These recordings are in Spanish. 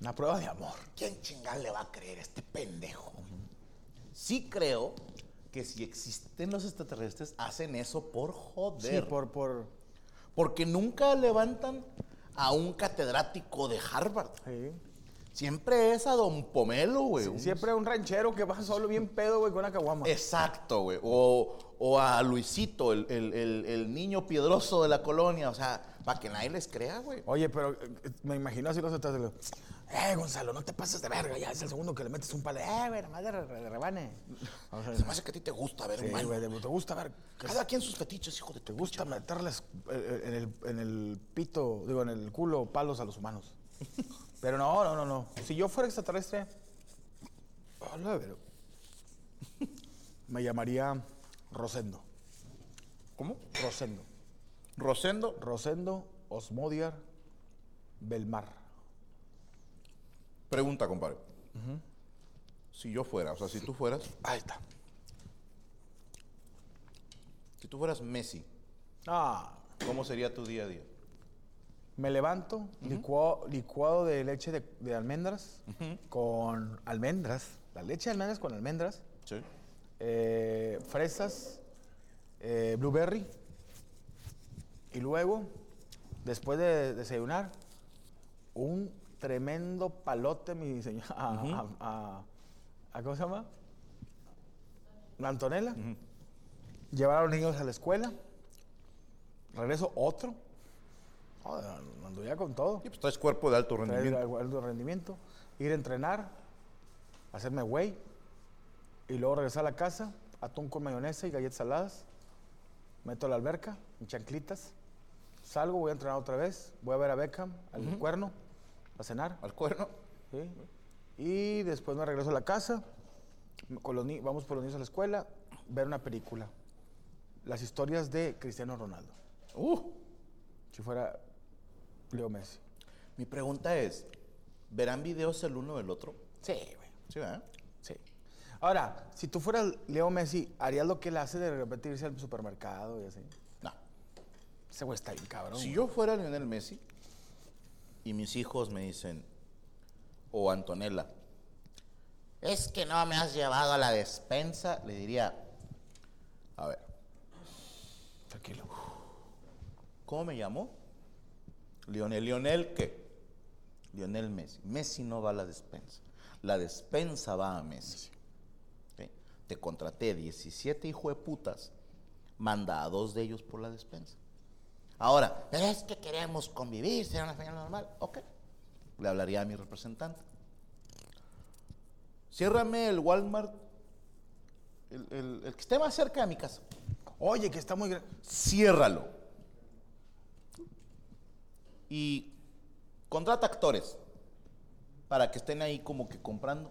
Una prueba de amor. ¿Quién chingada le va a creer a este pendejo? Sí creo que si existen los extraterrestres, hacen eso por joder. Sí, por, por. Porque nunca levantan a un catedrático de Harvard. Sí. Siempre es a Don Pomelo, güey. Sí, Siempre un ranchero que va solo bien pedo, güey, con una caguama. Exacto, güey. O, o a Luisito, el, el- el- el niño piedroso de la colonia. O sea, para que nadie les crea, güy. Oye, pero eh, me imagino así los extraterrestres. Eh, Gonzalo, no te pases de verga. Ya es el segundo que le metes un palo. Eh, güey, nada más de, re- de rebane. O sea, Se me hace que a ti te gusta ver sí, güey, te gusta ver. que Cada quien sus fetiches, hijo de te gusta meterles eh, en el, en el pito, digo, en el culo palos a los humanos. Pero no, no, no, no. Si yo fuera extraterrestre, hola, pero me llamaría Rosendo. ¿Cómo? Rosendo. Rosendo. Rosendo Osmodiar Belmar. Pregunta, compadre. Si yo fuera, o sea, si tú fueras, Ahí está. si tú fueras Messi, Ah, ¿cómo sería tu día a día? me levanto, licuado, licuado de leche de, de almendras con almendras. La leche de almendras con almendras. Sí. eh, fresas, eh, blueberry. Y luego, después de desayunar, un tremendo palote, mi señor. A, a- a- a- ¿Cómo se llama? La Antonella. Llevar a los niños a la escuela. Regreso otro. Joder, anduviera con todo. Y pues traes cuerpo de alto rendimiento. algo de rendimiento. Ir a entrenar. Hacerme güey. Y luego regresar a la casa. Atún con mayonesa y galletas saladas. Meto a la alberca. En chanclitas. Salgo, voy a entrenar otra vez. Voy a ver a Beckham, al cuerno. A cenar. Al cuerno. ¿sí? Y después me regreso a la casa. Con los vamos por los niños a la escuela. Ver una película. Las historias de Cristiano Ronaldo. Uh, Si fuera Leo Messi. mi pregunta es, ¿verán videos el uno del otro? Sí, güey. Sí, ¿verdad? Sí. Ahora, si tú fueras Leo Messi, ¿harías lo que él hace de repente irse al supermercado y así? Ese güey está bien cabrón. Si güey. yo fuera Lionel Messi y mis hijos me dicen, o Antonella, es que no me has llevado a la despensa, le diría, a ver, Tranquilo. ¿cómo me llamo? Lionel, ¿Lionel qué? Lionel Messi. Messi no va a la despensa. La despensa va a Messi. Te contraté 17 hijo de putas, manda a dos de ellos por la despensa. Ahora, es que queremos convivir, ser una familia normal. Ok. Le hablaría a mi representante. Ciérrame el Walmart, el, el- el que esté más cerca de mi casa. Oye, que está muy grande. Ciérralo. Y contrata actores para que estén ahí como que comprando,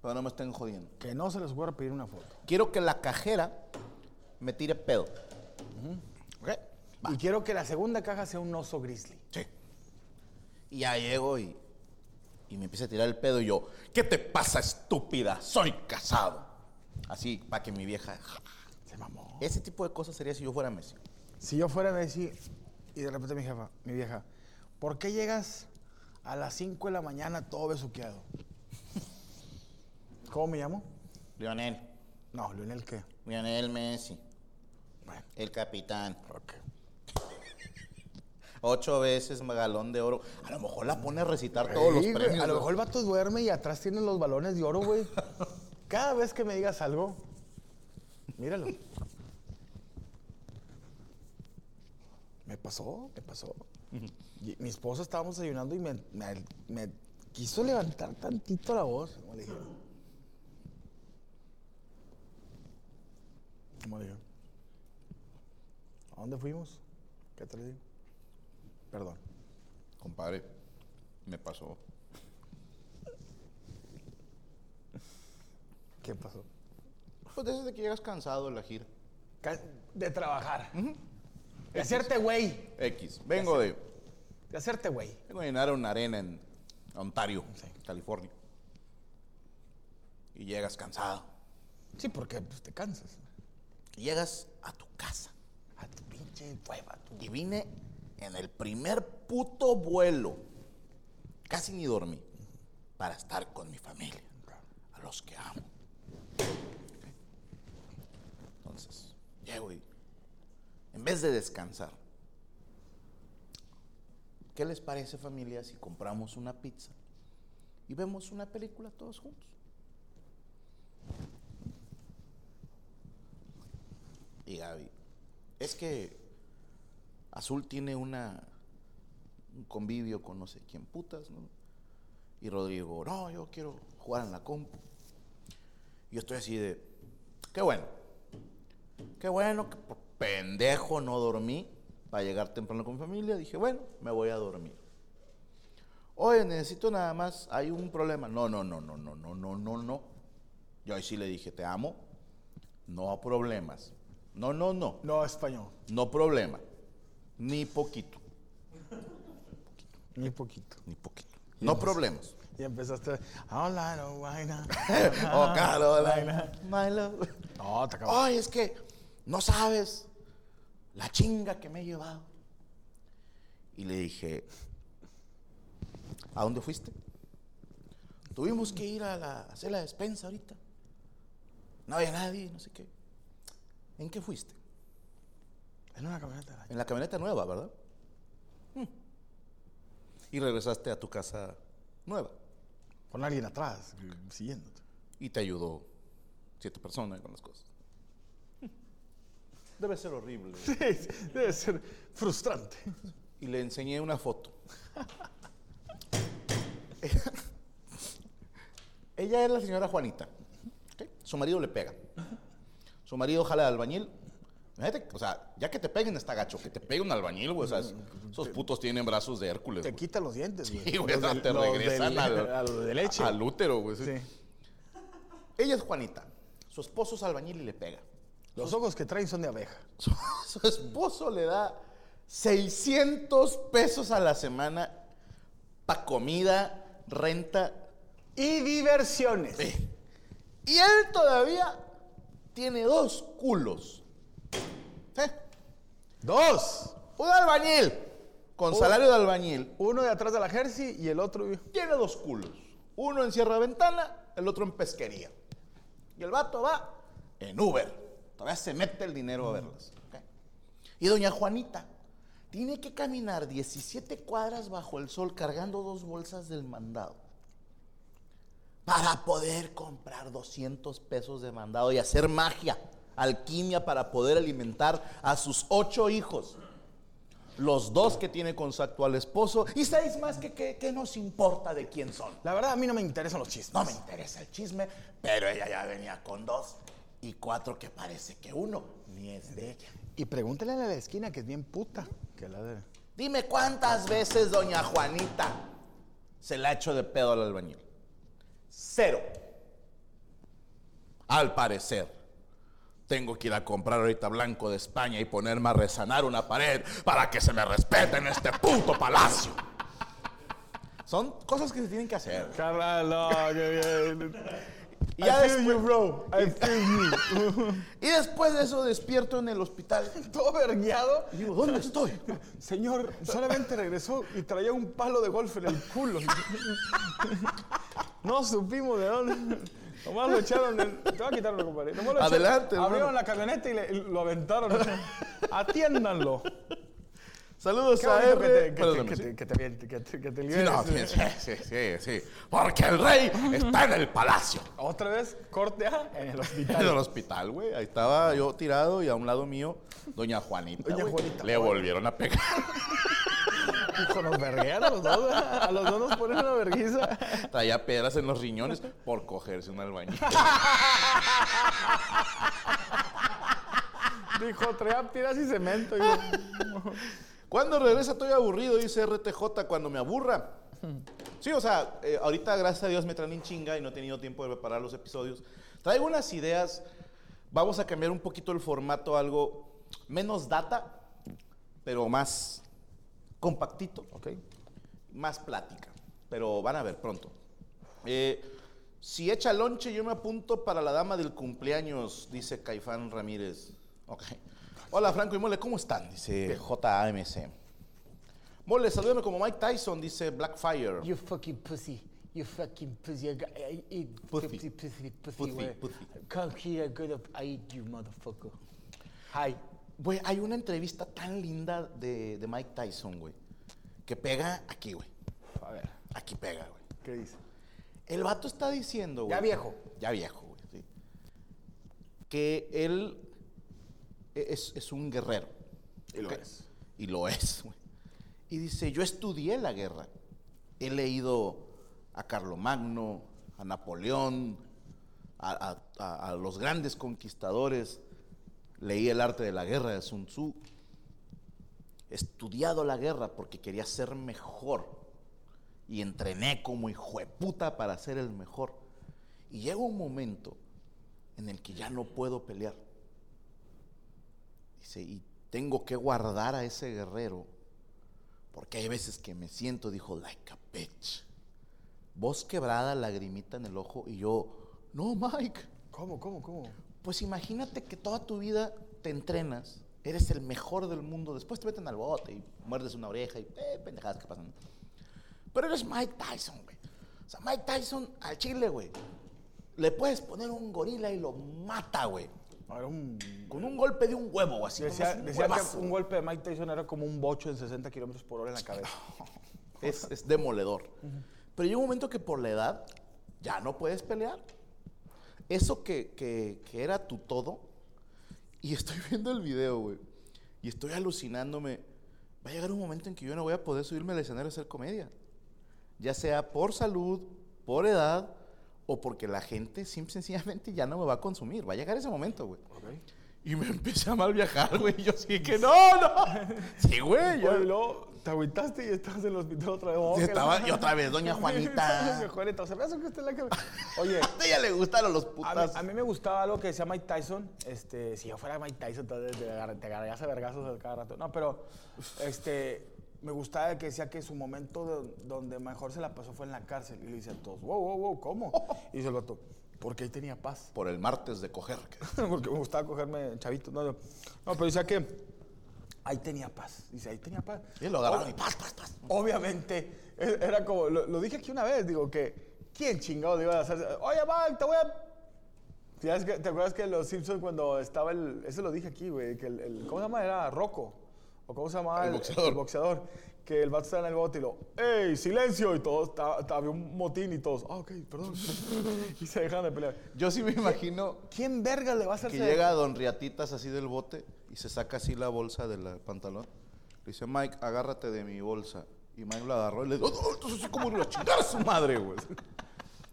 pero no me estén jodiendo. Que no se les ocurra pedir una foto. Quiero que la cajera me tire pedo. ¿Ok? Va. Y quiero que la segunda caja sea un oso grizzly. Sí. Y ya llego y, y me empieza a tirar el pedo y yo, ¿qué te pasa, estúpida? Soy casado. Así, para que mi vieja... Se mamó. Ese tipo de cosas sería si yo fuera Messi. Si yo fuera Messi y de repente mi jefa, mi vieja, ¿por qué llegas a las 5 de la mañana todo besuqueado? ¿Cómo me llamo? Lionel, No, Lionel, ¿qué? Lionel Messi, Bueno, el capitán. ok. Ocho veces galón de oro. A lo mejor la pone a recitar todos los güey, premios. A lo mejor el vato duerme y atrás tiene los balones de oro, güey. Cada vez que me digas algo, míralo. Me pasó, me pasó. Y mi esposa estábamos desayunando y me, me- me quiso levantar tantito la voz. Como le dije. Como le dije. ¿A dónde fuimos? ¿Qué te le digo? Perdón. Compadre, me pasó. ¿Qué pasó? Pues desde que llegas cansado de la gira. De trabajar. De hacerte güey. X. Vengo de. De, hacerte güey. Vengo a llenar una arena en Ontario, sí. California. Y llegas cansado. Sí, porque pues, te cansas. Llegas a tu casa. A tu pinche hueva. Tu... Y vine en el primer puto vuelo. Casi ni dormí. Para estar con mi familia. A los que amo. Entonces, llego y en vez de descansar, ¿qué les parece familia si compramos una pizza y vemos una película todos juntos? Y Gaby, es que Azul tiene una un convivio con no sé quién putas, ¿no? Y Rodrigo, no, yo quiero jugar en la compu. Y yo estoy así de, qué bueno, qué bueno, que por pendejo no dormí para llegar temprano con mi familia. Dije, bueno, me voy a dormir. Oye, necesito nada más, hay un problema. No, no, no, no, no, no, no, no, no. Yo ahí sí le dije, te amo, no problemas. No, no, no. No, español. No problema. Ni poquito. Ni poquito. Ni poquito. No problemas. Y empezaste. Hola, no, vaina. oh, Carolina. My love. No, te acabas. Ay, es que no sabes la chinga que me he llevado. Y le dije, ¿a dónde fuiste? Tuvimos que ir a, la, a hacer la despensa ahorita. No había nadie, no sé qué. ¿En qué fuiste? En una camioneta. En la camioneta nueva, ¿verdad? Hmm. Y regresaste a tu casa nueva. Con alguien atrás, siguiéndote. Y te ayudó siete personas con las cosas. Debe ser horrible. Sí, debe ser frustrante. Y le enseñé una foto. Ella es la señora Juanita. Su marido le pega. Su marido jala de albañil. Imagínate, o sea, ya que te peguen está gacho, que te pegue un albañil, güey. O sea, es- esos putos tienen brazos de Hércules. Te güey. quita los dientes, güey. Sí, güey, Los te regresan del- al, a lo de leche. al útero, güey. sí. Sí. Ella es Juanita. Su esposo es albañil y le pega. Los ojos que traen son de abeja. Su, su esposo le da 600 pesos a la semana para comida, renta. Y diversiones. eh. Y él todavía tiene dos culos. Dos. Un albañil con salario de albañil Uno de atrás de la jersey y el otro. tiene dos culos. Uno en Sierra Ventana, el otro en pesquería. Y el vato va en Uber. Todavía se mete el dinero a verlas. Y doña Juanita tiene que caminar 17 cuadras bajo el sol cargando dos bolsas del mandado. Para poder comprar 200 pesos de mandado y hacer magia, alquimia para poder alimentar a sus ocho hijos los dos que tiene con su actual esposo y seis más que, que, que nos importa de quién son. La verdad, a mí no me interesan los chismes. No me interesa el chisme, pero ella ya venía con dos y cuatro que parece que uno ni es de ella. Y pregúntale a la de la esquina que es bien puta. Que la de. Dime cuántas veces doña Juanita se la ha hecho de pedo al albañil. Cero. Al parecer. Tengo que ir a comprar ahorita blanco de España y ponerme a resanar una pared para que se me respete en este puto palacio. Son cosas que se tienen que hacer. Carla, no, qué bien. Y ya I feel después- you, bro. I feel you. Y después de eso despierto en el hospital. Todo vergueado. Y digo, ¿dónde estoy? Señor, solamente regresó y traía un palo de golf en el culo. No supimos de dónde. Nomás lo echaron en... Te voy a quitarlo, compadre. Nomás lo echaron- Adelante, hermano. Abrieron la camioneta y, le- y lo aventaron. Atiéndanlo. Saludos Qué a R. que te, sí. no, sí, sí, sí. Porque el rey está en el palacio. Otra vez, corte A en el En hospital. el hospital, güey. Ahí estaba yo tirado y a un lado mío, doña Juanita. Doña. Juanita. Le volvieron a pegar. A los dos. ¿verdad? A los dos nos ponen una verguiza. Traía piedras en los riñones por cogerse un albañil. Dijo, traía piedras y cemento. Yo, Cuando regresa estoy aburrido, dice RTJ, cuando me aburra. Sí, o sea, eh, ahorita gracias a Dios me traen en chinga y no he tenido tiempo de preparar los episodios. Traigo unas ideas. Vamos a cambiar un poquito el formato, algo menos data, pero más compactito, Ok. más plática. Pero van a ver pronto. Eh, si echa lonche, yo me apunto para la dama del cumpleaños, dice Caifán Ramírez. Ok. Hola, Franco y Mole, ¿cómo están? Dice JAMC. Mole, salúdame como Mike Tyson, dice Blackfire. You fucking pussy. You fucking pussy. I, eat Pussy. pussy, pussy, pussy. Pussy. Come here, I'm gonna I eat you, motherfucker. Hi. Güey, hay una entrevista tan linda de, de Mike Tyson, güey, que pega aquí, güey. A ver, Aquí pega, güey. ¿qué dice? El vato está diciendo, güey. Ya viejo. Ya viejo, güey, sí. Que él es, es un guerrero. Y lo es. Y lo es, güey. Y dice, yo estudié la guerra. He leído a Carlomagno, a Napoleón, a, a- a- a los grandes conquistadores. Leí el arte de la guerra de Sun Tzu. Estudiado la guerra porque quería ser mejor. Y entrené como hijo de puta para ser el mejor. Y llega un momento en el que ya no puedo pelear. Dice, y tengo que guardar a ese guerrero. Porque hay veces que me siento, dijo, like a bitch. Voz quebrada, lagrimita en el ojo. Y yo, no, Mike. ¿Cómo, cómo, cómo? Pues imagínate que toda tu vida te entrenas, eres el mejor del mundo, después te meten al bote y muerdes una oreja y eh, pendejadas que pasan. Pero eres Mike Tyson, güey. O sea, Mike Tyson al chile, güey. Le puedes poner un gorila y lo mata, güey. Un... Con un golpe de un huevo, así. Decía, un decía que un golpe de Mike Tyson era como un bocho en 60 kilómetros por hora en la cabeza. Es, es demoledor. Pero llega un momento que por la edad ya no puedes pelear. Eso que, que- que era tu todo. Y estoy viendo el video, güey. Y estoy alucinándome. Va a llegar un momento en que yo no voy a poder subirme al escenario a hacer comedia. Ya sea por salud, por edad o porque la gente simple, sencillamente ya no me va a consumir. Va a llegar ese momento, güey. Y me empecé a mal viajar, güey. Y Yo sí que no, no. Sí, güey. yo- te agüitaste y estás en el hospital otra vez. Oh, Sí, estaba- la- y otra vez, doña Juanita. Doña Juanita, ¿se me hace que usted la Oye, A ella le gustaron los a putas. a mí me gustaba algo que decía Mike Tyson. Este, si yo fuera Mike Tyson, entonces te, agar- te agarrarías a vergazos a cada rato. No, pero este, me gustaba que decía que su momento de- donde mejor se la pasó fue en la cárcel. Y le dicen todos, wow, wow, wow, ¿cómo? Y dice el vato, porque ahí tenía paz. Por el martes de coger. porque me gustaba cogerme chavitos. No, no, no, pero decía que ahí tenía paz. Dice, ahí tenía paz. Y lo agarraron y paz, paz, paz. Obviamente, e- era como, lo, lo dije aquí una vez, digo que, ¿quién chingado iba a hacer? Oye, Mike, te voy a... ¿Te acuerdas que, los Simpsons cuando estaba el... Eso lo dije aquí, güey, que el, el- ¿Cómo se llama? Era Rocco. ¿O cómo se llamaba? El boxeador. El boxeador. Que el vato estaba en el bote y lo, ¡Ey, silencio! Y todos, había un motín y todos, ¡Ah, ok, perdón! y se dejaron de pelear. Yo sí me imagino ¿Quién verga le va a hacer que llega Don Riatitas así del bote y se saca así la bolsa del pantalón. Le dice, Mike, agárrate de mi bolsa. Y Mike lo agarró y le dijo, "Oh, entonces así como lo chingar a su madre, güey.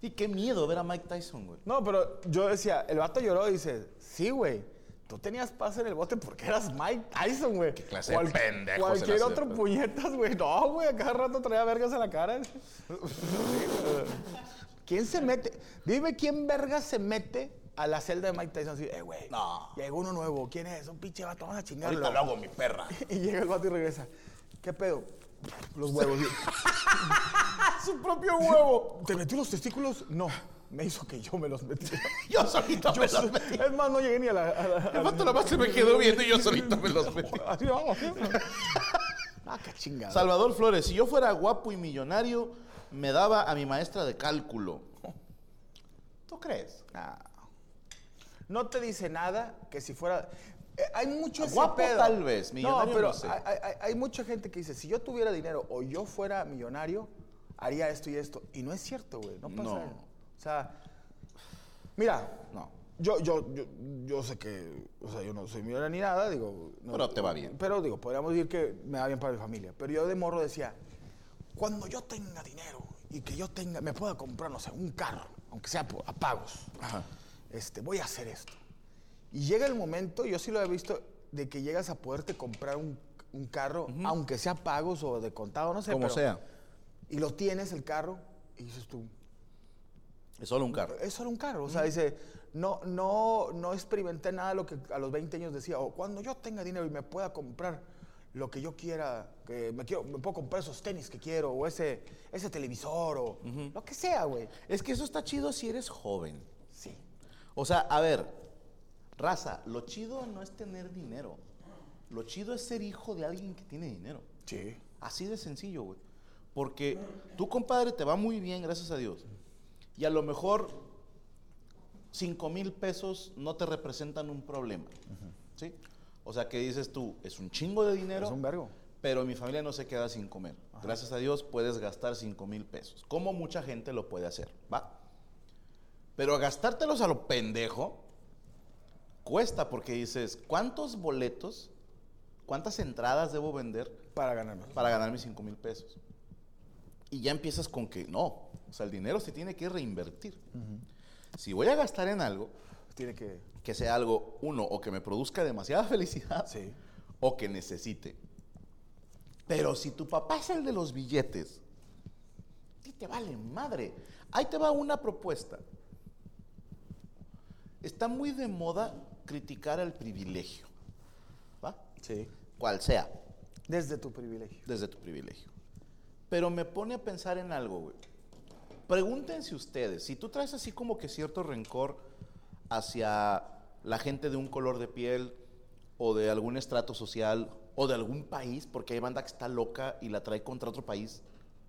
Y qué miedo ver a Mike Tyson, güey. No, pero yo decía, el vato lloró y dice, sí, güey. Tú tenías paz en el bote porque eras Mike Tyson, güey. ¿Qué clase de pendejo Cualquier la otro puñetas, güey. No, güey, a cada rato traía vergas en la cara. ¿Quién se mete? Dime quién verga se mete a la celda de Mike Tyson así, eh, güey. No. Llegó uno nuevo. ¿Quién es? Un pinche vato, vamos a chingarlo. Ahorita lo hago, mi perra. Y llega el vato y regresa. ¿Qué pedo? Los huevos. Su propio huevo. ¿Te metió los testículos? No. Me hizo que yo me los metí. Yo solito me los metí. Es más, no llegué ni a la. a la- El vato nada más se me quedó viendo y yo solito me los metí. Así vamos. ah, qué chingada. Salvador Flores, si yo fuera guapo y millonario, me daba a mi maestra de cálculo. ¿Tú crees? Ah. No te dice nada que si fuera. Eh, hay mucho ese Guapo pedo. tal vez, No, millonario pero no sé. hay, hay- hay mucha gente que dice: si yo tuviera dinero o yo fuera millonario, haría esto y esto. Y no es cierto, güey. No pasa. No. O sea, mira, No. Yo, yo, yo, yo sé que, o sea, yo no soy millonario ni nada, digo. no- Pero te va bien. Pero digo, podríamos decir que me va bien para mi familia. Pero yo de morro decía, cuando yo tenga dinero y que yo tenga, me pueda comprar, no sé, un carro, aunque sea a pagos, este, voy a hacer esto. Y llega el momento, yo sí lo he visto, de que llegas a poderte comprar un, un carro, aunque sea pagos o de contado, no sé. Como pero- sea. Y lo tienes el carro y dices tú, Es solo un carro. Es solo un carro. O sea, dice, no, no, no experimenté nada de lo que a los 20 años decía. O cuando yo tenga dinero y me pueda comprar lo que yo quiera, que me, quiero, me puedo comprar esos tenis que quiero, o ese, ese televisor, o lo que sea, güey. Es que eso está chido si eres joven. O sea, a ver, raza, lo chido no es tener dinero. Lo chido es ser hijo de alguien que tiene dinero. Sí. Así de sencillo, güey. Porque tu compadre te va muy bien, gracias a Dios. Y a lo mejor 5 mil pesos no te representan un problema. ¿Sí? O sea, que dices tú, es un chingo de dinero. Es un vergo. Pero mi familia no se queda sin comer. Gracias a Dios puedes gastar 5 mil pesos. Como mucha gente lo puede hacer, ¿va? Pero gastártelos a lo pendejo cuesta porque dices, ¿cuántos boletos, cuántas entradas debo vender Para ganar más. para ganar mis 5 mil pesos? Y ya empiezas con que no, o sea, el dinero se tiene que reinvertir. Si voy a gastar en algo, Tiene que. que sea algo, uno, o que me produzca demasiada felicidad, Sí. o que necesite. Pero si tu papá es el de los billetes, a ti te vale madre. Ahí te va una propuesta. Está muy de moda criticar el privilegio, ¿va? Sí. Cual sea, Desde tu privilegio. desde tu privilegio. Pero me pone a pensar en algo, güey. Pregúntense ustedes, si tú traes así como que cierto rencor hacia la gente de un color de piel o de algún estrato social o de algún país, porque hay banda que está loca y la trae contra otro país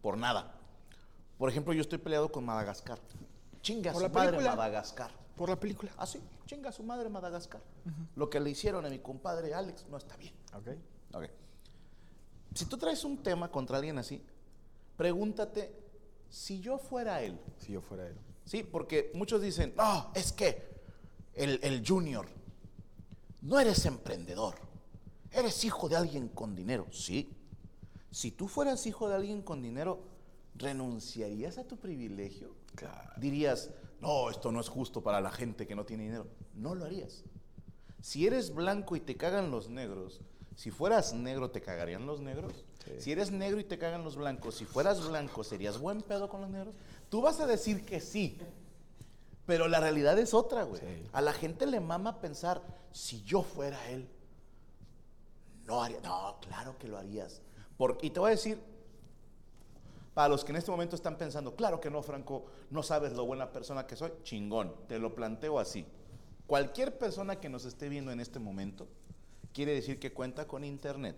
por nada. Por ejemplo, yo estoy peleado con Madagascar. Chinga ¿Por su la madre? Madagascar. Por la película. Ah, sí, chinga su madre Madagascar. Lo que le hicieron a mi compadre Alex no está bien. Ok. Ok. Si tú traes un tema contra alguien así, pregúntate si yo fuera él. Si yo fuera él. Sí, porque muchos dicen, no, es que el, el junior, no eres emprendedor, eres hijo de alguien con dinero. Sí. Si tú fueras hijo de alguien con dinero, ¿renunciarías a tu privilegio? Claro. Dirías, no, esto no es justo para la gente que no tiene dinero. No lo harías. Si eres blanco y te cagan los negros, si fueras negro te cagarían los negros. Si eres negro y te cagan los blancos, si fueras blanco, ¿serías buen pedo con los negros? Tú vas a decir que sí. Pero la realidad es otra, güey. Sí. A la gente le mama pensar, si yo fuera él, no haría. No, claro que lo harías. Por- y te voy a decir, para los que en este momento están pensando, claro que no, Franco, no sabes lo buena persona que soy, chingón, te lo planteo así. Cualquier persona que nos esté viendo en este momento quiere decir que cuenta con internet,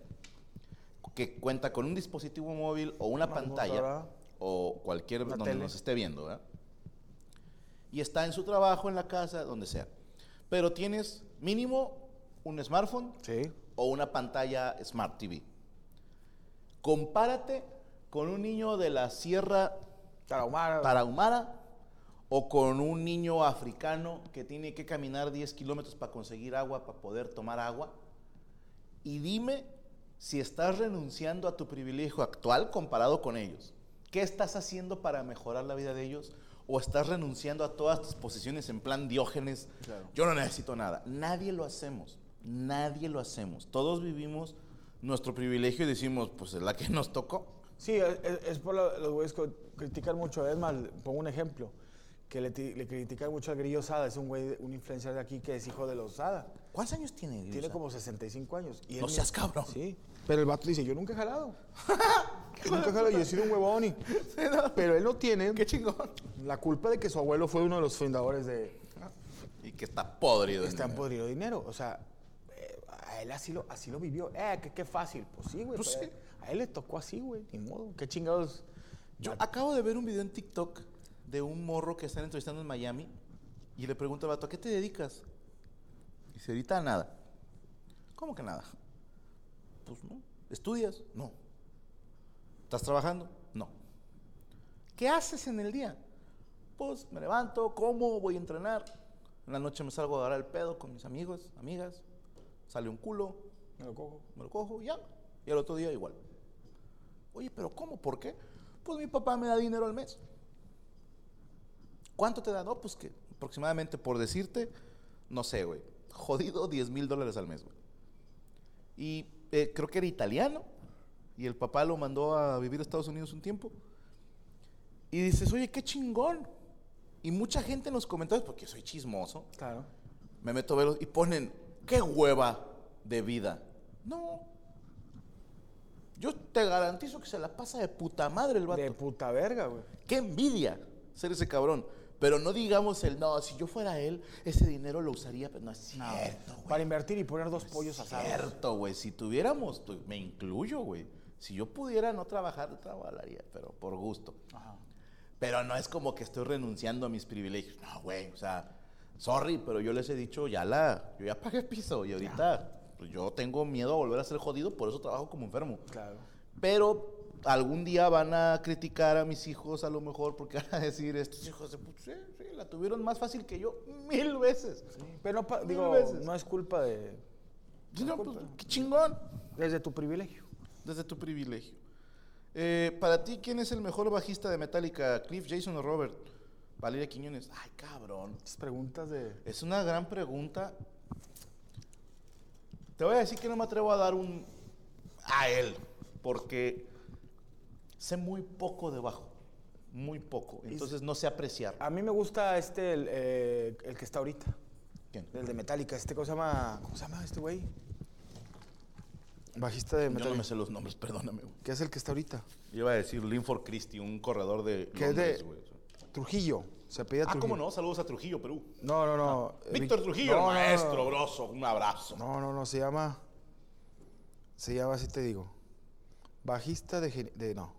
que cuenta con un dispositivo móvil o una Una pantalla o cualquier donde tele. nos esté viendo, ¿verdad? Y está en su trabajo, en la casa, donde sea. Pero tienes mínimo un smartphone Sí. o una pantalla Smart TV. Compárate con un niño de la Sierra Tarahumara. Tarahumara o con un niño africano que tiene que caminar 10 kilómetros para conseguir agua, para poder tomar agua. Y dime si estás renunciando a tu privilegio actual comparado con ellos. ¿Qué estás haciendo para mejorar la vida de ellos? ¿O estás renunciando a todas tus posiciones en plan diógenes? Claro. Yo no necesito nada. Nadie lo hacemos. Nadie lo hacemos. Todos vivimos nuestro privilegio y decimos, pues es la que nos tocó. Sí, es, por lo- los güeyes que critican mucho. Es más, pongo un ejemplo. Que le, le critican mucho al Grillo Sada. Es un güey, un influencer de aquí que es hijo de los Sada. ¿Cuántos años tiene? Tiene Grillo? como 65 años. Y No él- seas cabrón. Sí. Pero el vato dice, yo nunca he jalado. Nunca he jalado. Yo he sido un huevón. y- Pero él no tiene Qué chingón. la culpa de que su abuelo fue uno de los fundadores de... Y que está podrido. Está podrido dinero. O sea, él así lo, así lo vivió. Eh, qué, qué fácil. Pues sí, güey. Pues sí. A él le tocó así, güey. Ni modo. Qué chingados. Yo acabo de ver un video en TikTok de un morro que están entrevistando en Miami y le pregunta al vato, ¿a qué te dedicas? Y dice, ahorita a nada. ¿Cómo que nada? Pues no. ¿Estudias? No. ¿Estás trabajando? No. ¿Qué haces en el día? Pues me levanto, como, voy a entrenar. En la noche me salgo a agarrar el pedo con mis amigos, amigas. Sale un culo, Me lo cojo. me lo cojo y ya. Y al otro día igual. Oye, pero ¿cómo? ¿Por qué? Pues mi papá me da dinero al mes. ¿Cuánto te da? No, pues que aproximadamente, por decirte, no sé, güey. Jodido 10 mil dólares al mes, güey. Y eh, creo que era italiano. Y el papá lo mandó a vivir a Estados Unidos un tiempo. Y dices, oye, qué chingón. Y mucha gente en los comentarios, porque soy chismoso, Claro. me meto a verlos y ponen, qué hueva de vida. No. Yo te garantizo que se la pasa de puta madre el vato. De puta verga, güey. Qué envidia ser ese cabrón. Pero no digamos el, no, si yo fuera él, ese dinero lo usaría, pero no es cierto, güey. Para invertir y poner dos pollos asados. Cierto, güey. Si tuviéramos, tu- me incluyo, güey. Si yo pudiera no trabajar, trabajaría, pero por gusto. Pero no es como que estoy renunciando a mis privilegios. No, güey. O sea, sorry, pero yo les he dicho, ya la, yo ya pagué piso y ahorita pues, yo tengo miedo a volver a ser jodido, por eso trabajo como enfermo. Claro. Pero algún día van a criticar a mis hijos a lo mejor porque van a decir, estos hijos de puta, sí, sí, la tuvieron más fácil que yo mil veces. Pero no, Mil digo, veces. no es culpa de. Sí, no, pues, qué chingón. Desde tu privilegio. Desde tu privilegio. Eh, para ti, ¿quién es el mejor bajista de Metallica? ¿Cliff, Jason o Robert? Valeria Quiñones. Ay, cabrón. Estas preguntas de. Es una gran pregunta. Te voy a decir que no me atrevo a dar un a él, porque sé muy poco de bajo, muy poco. Entonces no sé apreciar. A mí me gusta este, el, eh, el que está ahorita. ¿Quién? El de Metallica. Este, ¿cómo se llama? ¿Cómo se llama este güey? Bajista de Yo Metallica. no me sé los nombres, perdóname. güey. ¿Qué es el que está ahorita? Yo iba a decir Linford Christie, un corredor de Que es de güey. Trujillo. Se pedía Ah, Trujillo. ¿cómo no? Saludos a Trujillo, Perú. No, no, no. Eh, Víctor Trujillo, no, el no, no, maestro, un abrazo. No, no, no, se llama. Se llama, así te digo. Bajista de. de no.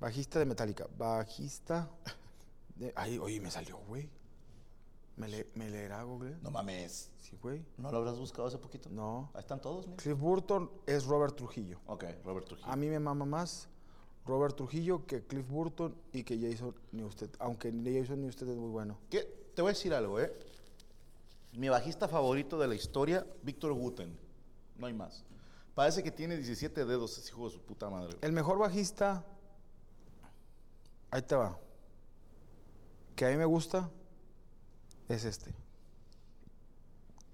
Bajista de Metallica. Bajista. De, ay, oye, me salió, güey. ¿Me, le, me leerá Google? No mames. Sí, güey. ¿No lo habrás buscado hace poquito? No. Ahí están todos, mira. Cliff Burton es Robert Trujillo. Ok, Robert Trujillo. A mí me mama más Robert Trujillo que Cliff Burton y que Jason Newsted. Aunque Jason Newsted es muy bueno. ¿Qué? Te voy a decir algo, ¿eh? Mi bajista favorito de la historia, Víctor Guten. No hay más. Parece que tiene 17 dedos, ese hijo de su puta madre. El mejor bajista. Ahí te va. Que a mí me gusta. Es este.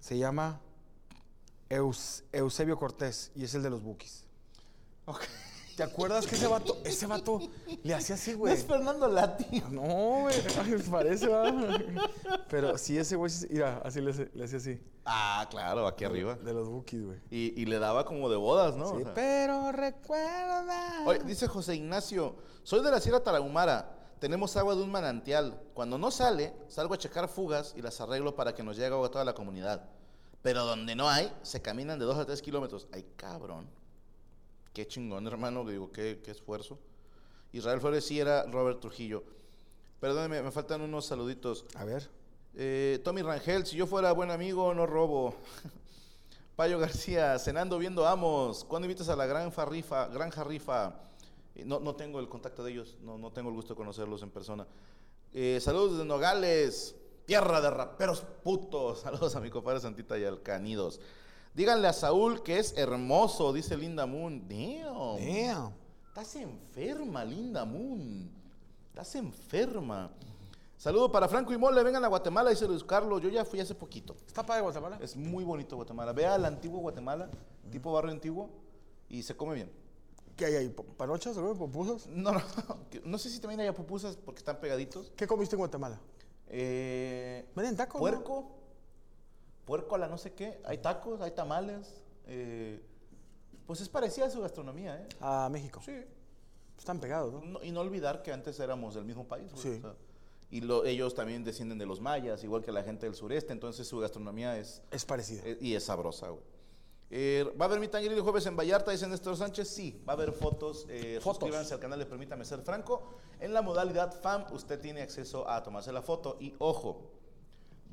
Se llama Eus- Eusebio Cortés y es el de los Bookies. Ok. ¿Te acuerdas que ese vato, ese vato le hacía así, No güey? es Fernando Lati. No, güey. Parece, va. Pero sí, ese güey, sí- mira, así le, le hacía así. Ah, claro, aquí arriba. De los Bookies, güey. Y, y le daba como de bodas, ¿no? Sí, O sea. pero recuerda. Oye, dice José Ignacio, soy de la Sierra Tarahumara. Tenemos agua de un manantial. Cuando no sale, salgo a checar fugas y las arreglo para que nos llegue agua a toda la comunidad. Pero donde no hay, se caminan de 2 a 3 kilómetros. Ay, cabrón. Qué chingón, hermano. Digo, qué, qué esfuerzo. Israel Flores sí era Robert Trujillo. Perdóneme, me faltan unos saluditos. A ver. Eh, Tommy Rangel, si yo fuera buen amigo, no robo. Payo García, cenando viendo amos. ¿Cuándo invitas a la gran farrifa, granja rifa? Eh, No, no tengo el contacto de ellos, no, no tengo el gusto de conocerlos en persona. Eh, saludos desde Nogales, tierra de raperos putos. Saludos a mi compadre Santita y al Canidos. Díganle a Saúl que es hermoso, dice Linda Moon. Damn. Damn. Estás enferma, Linda Moon. Estás enferma. Saludo para Franco y Mole. Vengan a Guatemala, dice Luis Carlos. Yo ya fui hace poquito. ¿Está padre Guatemala? Es muy bonito Guatemala. Ve al antiguo Guatemala, tipo barrio antiguo, y se come bien. ¿Qué hay ahí? ¿Pa- ¿Panochas o popusas? No, no, no sé si también hay pupusas porque están pegaditos. ¿Qué comiste en Guatemala? Eh, ¿Venden tacos? no? puerco, puerco a la no sé qué. Hay tacos, hay tamales. eh, pues es parecida a su gastronomía, ¿eh? A México. Sí. Están pegados, ¿no? No- y no olvidar que antes éramos del mismo país. Sí. o sea, y lo- ellos también descienden de los mayas, igual que la gente del sureste, entonces su gastronomía es, Es parecida. eh, y es sabrosa. güey. Eh, ¿Va a haber mi tangeril el jueves en Vallarta? Dice Néstor Sánchez. Sí, va a haber fotos. Eh, Fotos. Suscríbanse al canal de Permítame Ser Franco. En la modalidad FAM, usted tiene acceso a tomarse la foto. Y ojo,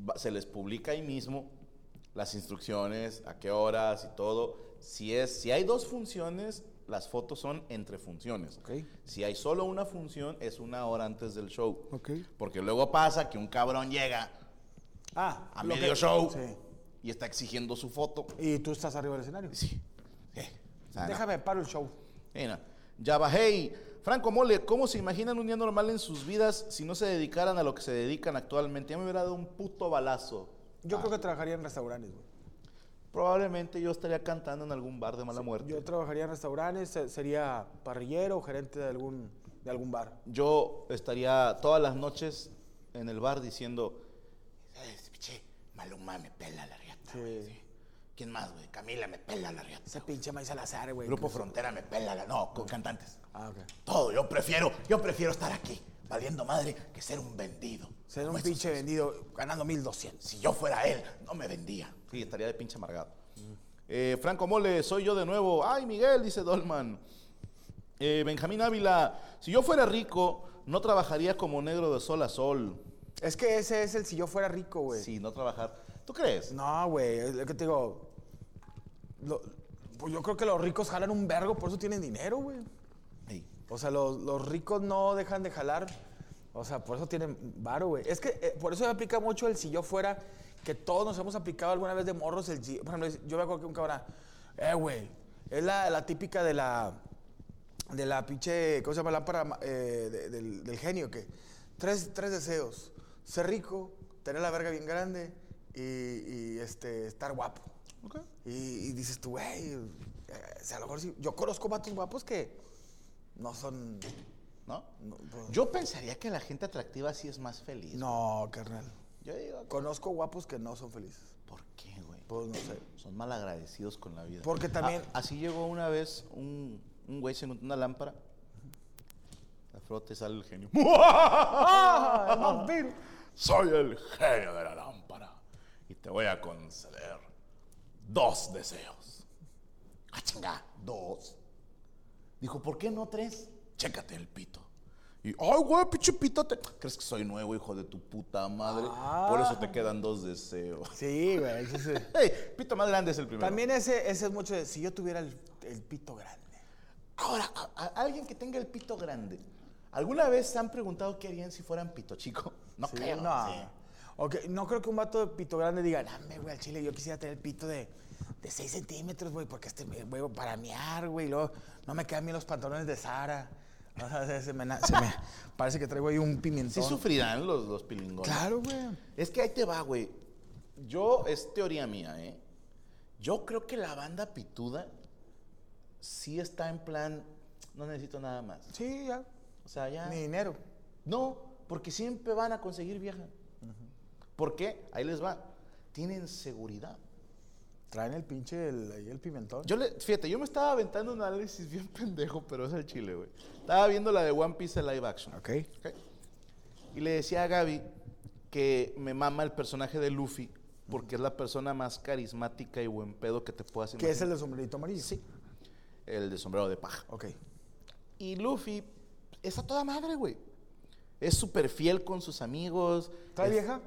va- se les publica ahí mismo las instrucciones, a qué horas y todo. Si, es, si hay dos funciones, las fotos son entre funciones. Ok. Si hay solo una función, es una hora antes del show. Ok. Porque luego pasa que un cabrón llega Ah, a medio que- show Sí. y está exigiendo su foto. Y tú estás arriba del escenario. Sí. Sí. O sea, no. Déjame paro el show. Mira, Java, hey, Franco Mole, ¿cómo se imaginan un día normal en sus vidas si no se dedicaran a lo que se dedican actualmente? Ya me hubiera dado un puto balazo. Yo creo que trabajaría en restaurantes, güey. Probablemente yo estaría cantando en algún bar de mala muerte. Yo trabajaría en restaurantes, se- sería parrillero o gerente de algún, de algún bar. Yo estaría todas las noches en el bar diciendo, "Ese pinche Maluma me pela la riata, güey, sí. ¿Quién más, güey? Camila me pela la riata. Ese pinche May Salazar, güey. Grupo Frontera me pela la... No, con cantantes. Ah, ok. Todo, yo prefiero, yo prefiero estar aquí, valiendo madre, que ser un vendido. Ser un esos. pinche vendido ganando 1200. Si yo fuera él, no me vendía. Sí, estaría de pinche amargado. Eh, Franco Mole, soy yo de nuevo. Ay, Miguel, dice Dolman. Eh, Benjamín Ávila, si yo fuera rico, no trabajaría como negro de sol a sol. Es que ese es el si yo fuera rico, güey. Sí, no trabajar. ¿Tú crees? No, güey, es que te digo. lo- pues yo creo que los ricos jalan un vergo, por eso tienen dinero, güey. O sea, los, los ricos no dejan de jalar. O sea, por eso tienen varo, güey. Es que eh, por eso me aplica mucho el si yo fuera, que todos nos hemos aplicado alguna vez de morros. El, por ejemplo, yo me acuerdo que un cabrón, eh, güey, es la, la típica de la, de la pinche, ¿cómo se llama? Lámpara eh, de- del, del genio, que tres, tres deseos. Ser rico, tener la verga bien grande y, y, este, estar guapo. Y, y dices tú, güey, eh, o sea, a lo mejor sí. Yo conozco vatos guapos que no son... ¿No? No, pues- Yo pensaría que la gente atractiva sí es más feliz. No, carnal. Yo digo, Conozco guapos que no son felices. ¿por qué, güey? Pues no sé. Son mal agradecidos con la vida. Porque también- Ah, así llegó una vez un, un güey, se encontró una lámpara. La frota y sale el genio. ¡Ah! Soy el genio de la lámpara y te voy a conceder dos deseos. Ah, chinga, dos. Dijo, ¿por qué no tres? Chécate el pito. Y, ay, güey, pinche pitote. ¿Crees que soy nuevo, hijo de tu puta madre? Por eso te quedan dos deseos. Sí, güey. ese es- Hey, pito más grande es el primero. También ese, ese es mucho de si yo tuviera el, el pito grande. Ahora, a- a- alguien que tenga el pito grande, ¿alguna vez se han preguntado qué harían si fueran pito chico? No Sí, creo. No. sí. Ok, no creo que un vato de pito grande diga, dame, güey, al chile, yo quisiera tener el pito de, de 6 centímetros, güey, porque este, güey, para mear, güey, y luego no me quedan bien los pantalones de Sara. O sea, se, me, na- se me- parece que traigo ahí un Sí pimentón. sufrirán los, los pilingones. Claro, güey. Es que ahí te va, güey. Yo, es teoría mía, ¿eh? Yo creo que la banda pituda sí está en plan, no necesito nada más. Sí, ya. O sea, ya... Ni dinero. No, porque siempre van a conseguir vieja. ¿Por qué? Ahí les va. Tienen seguridad. Traen el pinche, el, el pimentón. Yo le, fíjate, yo me estaba aventando un análisis bien pendejo, pero es el chile, güey. Estaba viendo la de One Piece de live action. Ok. Y le decía a Gaby que me mama el personaje de Luffy porque es la persona más carismática y buen pedo que te puedas Que es el imaginar. de sombrerito amarillo. Sí. El de sombrero de paja. Ok. Y Luffy es a toda madre, güey. Es súper fiel con sus amigos. ¿Trae Es- vieja?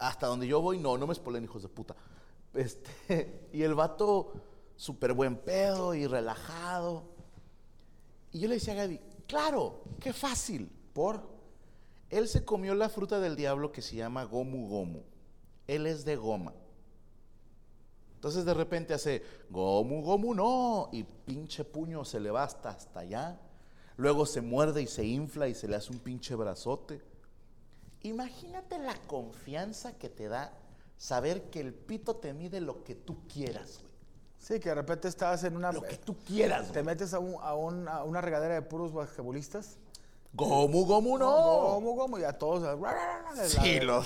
hasta donde yo voy, no, no me spoilen, hijos de puta. Este, y el vato, súper buen pedo y relajado. Y yo le decía a Gaby, claro, qué fácil. ¿Por? Él se comió la fruta del diablo que se llama Gomu Gomu. Él es de goma. Entonces de repente hace Gomu Gomu no. Y pinche puño se le va hasta, hasta allá. Luego se muerde y se infla y se le hace un pinche brazote. Imagínate la confianza que te da saber que el pito te mide lo que tú quieras, güey. Sí, que de repente estás en una... Lo que tú quieras, Te güey. metes a, un- a un- a una regadera de puros basquetbolistas. Gomu Gomu no. ¿Cómo, cómo? Y a todos... les Sí, la- lo-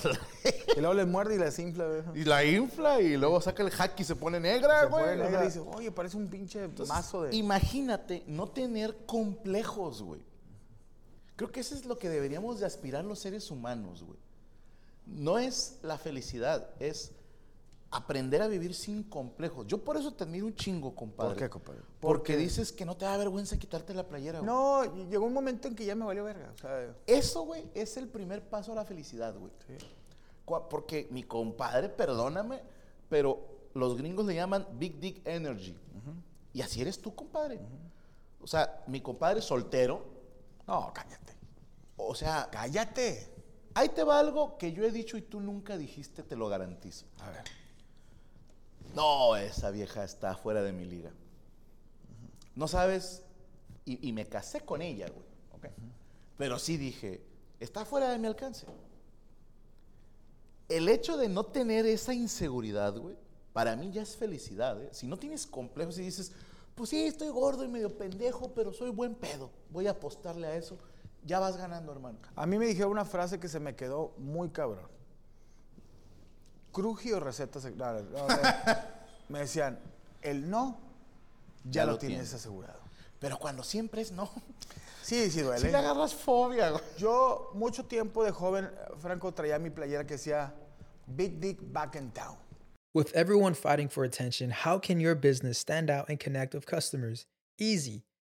Y luego les muerde y les infla. güey. y la infla y luego saca el hack y se pone negra, Se güey. pone o negra sea. dice, oye, parece un pinche mazo de... Imagínate no tener complejos, güey. Creo que eso es lo que deberíamos de aspirar los seres humanos, güey. No es la felicidad, es aprender a vivir sin complejos. Yo por eso te admiro un chingo, compadre. ¿Por qué, compadre? Porque dices que no te da vergüenza quitarte la playera, güey. No, llegó un momento en que ya me valió verga. O sea, Eso, güey, es el primer paso a la felicidad, güey. Cua- Porque mi compadre, perdóname, pero los gringos le llaman Big Dick Energy. Y así eres tú, compadre. O sea, mi compadre soltero, no, cállate. o sea, Cállate. Ahí te va algo que yo he dicho y tú nunca dijiste, te lo garantizo. A ver. No, esa vieja está fuera de mi liga. No sabes, y, y me casé con ella, güey. Pero sí dije, está fuera de mi alcance. El hecho de no tener esa inseguridad, güey, para mí ya es felicidad. ¿eh? Si no tienes complejos y dices, pues sí, estoy gordo y medio pendejo, pero soy buen pedo, voy a apostarle a eso. Ya vas ganando, hermano. A mí me dijeron una frase que se me quedó muy cabrón. Cruji o recetas. no, no, no, me decían, el no ya, Ya lo, lo tienes tienes. asegurado. Pero cuando siempre es no. Sí, sí duele. Si le agarras fobia, güey. Yo mucho tiempo de joven, Franco, traía mi playera que decía Big Dick Back in Town. With everyone fighting for attention, how can your business stand out and connect with customers? Easy.